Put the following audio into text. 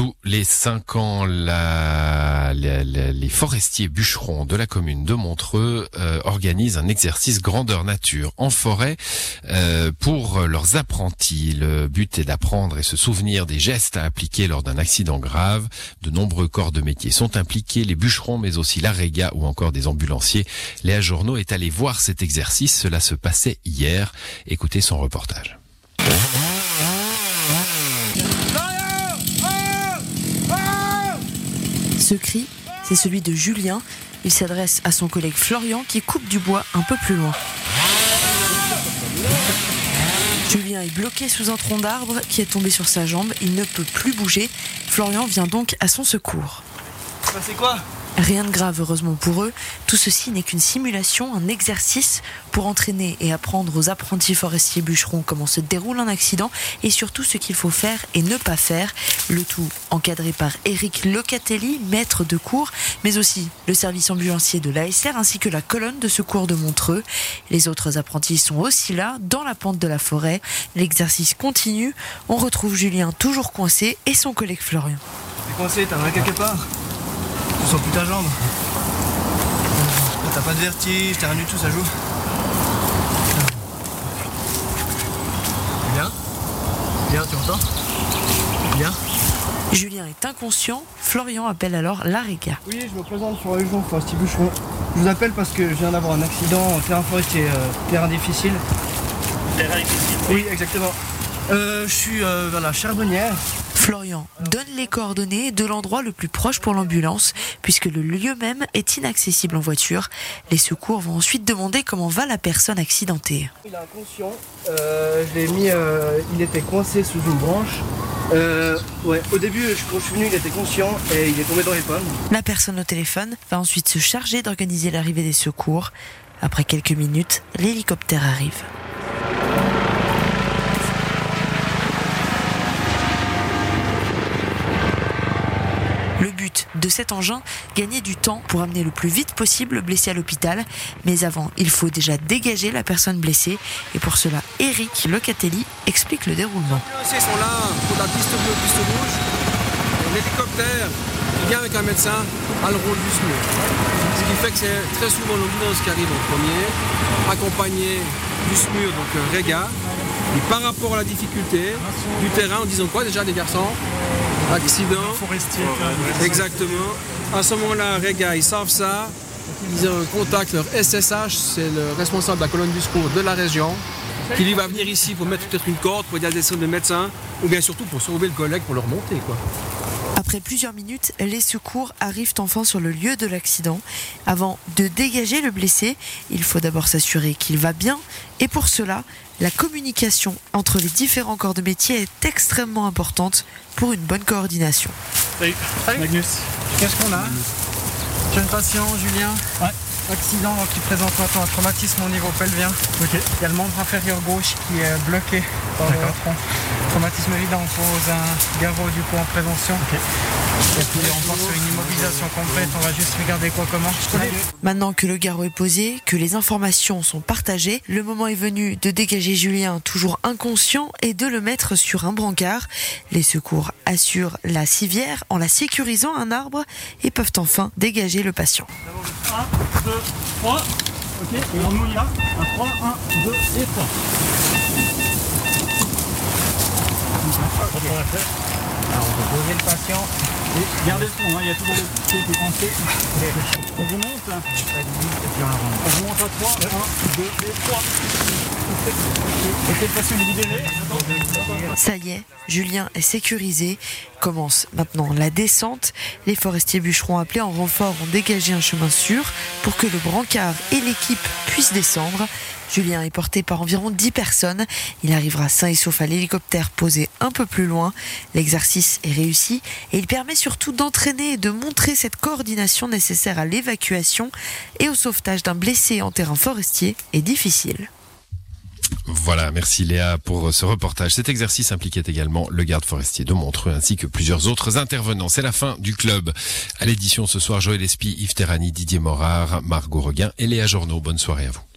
Tous les cinq ans, la, la- la- les forestiers bûcherons de la commune de Montreux euh, organisent un exercice grandeur nature en forêt euh, pour leurs apprentis. Le but est d'apprendre et se souvenir des gestes à appliquer lors d'un accident grave. De nombreux corps de métier sont impliqués, les bûcherons, mais aussi la réga ou encore des ambulanciers. Léa Journaux est allé voir cet exercice. Cela se passait hier. Écoutez son reportage. Cri, c'est celui de Julien. Il s'adresse à son collègue Florian qui coupe du bois un peu plus loin. Julien est bloqué sous un tronc d'arbre qui est tombé sur sa jambe. Il ne peut plus bouger. Florian vient donc à son secours. C'est quoi? Rien de grave, heureusement pour eux. Tout ceci n'est qu'une simulation, un exercice pour entraîner et apprendre aux apprentis forestiers bûcherons comment se déroule un accident et surtout ce qu'il faut faire et ne pas faire. Le tout encadré par Eric Locatelli, maître de cours, mais aussi le service ambulancier de l'ASR ainsi que la colonne de secours de Montreux. Les autres apprentis sont aussi là, dans la pente de la forêt. L'exercice continue. On retrouve Julien toujours coincé et son collègue Florian. T'es coincé, t'as quelque part? Tu sens plus ta jambe T'as pas de vertige, t'as rien du tout, ça joue Bien Bien, tu entends Bien Julien est inconscient. Florian appelle alors l'AREGA. Oui, je me présente sur la région Forestier Bûcheron. Je vous appelle parce que je viens d'avoir un accident en terrain forestier, euh, terrain difficile. Terrain difficile Oui, exactement. Euh, je suis euh, vers la Charbonnière. Florian donne les coordonnées de l'endroit le plus proche pour l'ambulance, puisque le lieu même est inaccessible en voiture. Les secours vont ensuite demander comment va la personne accidentée. Il est inconscient. Euh, je l'ai mis. euh, il était coincé sous une branche. Euh, ouais, au début, quand je suis venu, il était conscient et il est tombé dans les pommes. La personne au téléphone va ensuite se charger d'organiser l'arrivée des secours. Après quelques minutes, l'hélicoptère arrive. Le but de cet engin, gagner du temps pour amener le plus vite possible le blessé à l'hôpital. Mais avant, il faut déjà dégager la personne blessée. Et pour cela, Eric Locatelli explique le déroulement. Les ambulanciers sont là pour la piste bleue, piste rouge. L'hélicoptère qui vient avec un médecin a le rôle du SMUR. Ce qui fait que c'est très souvent l'ambulance qui arrive en premier, accompagné du SMUR, donc euh, Réga. Et par rapport à la difficulté du terrain, en disant quoi déjà les garçons? Accident. Forestier. Exactement. À ce moment-là, Réga, ils savent ça. Ils contactent leur SSH, c'est le responsable de la colonne du secours de la région, qui lui va venir ici pour mettre peut-être une corde, pour aider à descendre le médecin, ou bien surtout pour sauver le collègue, pour le remonter. Quoi. Après plusieurs minutes, les secours arrivent enfin sur le lieu de l'accident. Avant de dégager le blessé, il faut d'abord s'assurer qu'il va bien. Et pour cela, la communication entre les différents corps de métier est extrêmement importante pour une bonne coordination. Salut. Magnus. Qu'est-ce qu'on a? Jeune patient, Julien? Accident qui présente maintenant un traumatisme au niveau pelvien. Il y a le membre inférieur gauche qui est bloqué par le tronc. Traumatisme évident, on pose un garrot du coup en prévention. Et puis on part sur une immobilisation complète, on va juste regarder quoi comment. Maintenant que le garrot est posé, que les informations sont partagées, le moment est venu de dégager Julien, toujours inconscient, et de le mettre sur un brancard. Les secours assurent la civière en la sécurisant à un arbre et peuvent enfin dégager le patient. 1, 2, 3. Ok, et on y va. Un 3, 1, 2 et 3. Alors on peut poser le patient. Et gardez le fond, hein, il y a toujours le pied qui est coincé. On remonte. On remonte à 3, 1, 2 et 3. Ça y est, Julien est sécurisé. Commence maintenant la descente. Les forestiers bûcherons appelés en renfort ont dégagé un chemin sûr pour que le brancard et l'équipe puissent descendre. Julien est porté par environ 10 personnes. Il arrivera sain et sauf à l'hélicoptère posé un peu plus loin. L'exercice est réussi et il permet surtout d'entraîner et de montrer cette coordination nécessaire à l'évacuation et au sauvetage d'un blessé en terrain forestier est difficile. Voilà, merci Léa pour ce reportage. Cet exercice impliquait également le garde forestier de Montreux ainsi que plusieurs autres intervenants. C'est la fin du club. À l'édition ce soir, Joël Espy, Yves Terrani, Didier Morard, Margot Reguin et Léa Journeau. Bonne soirée à vous.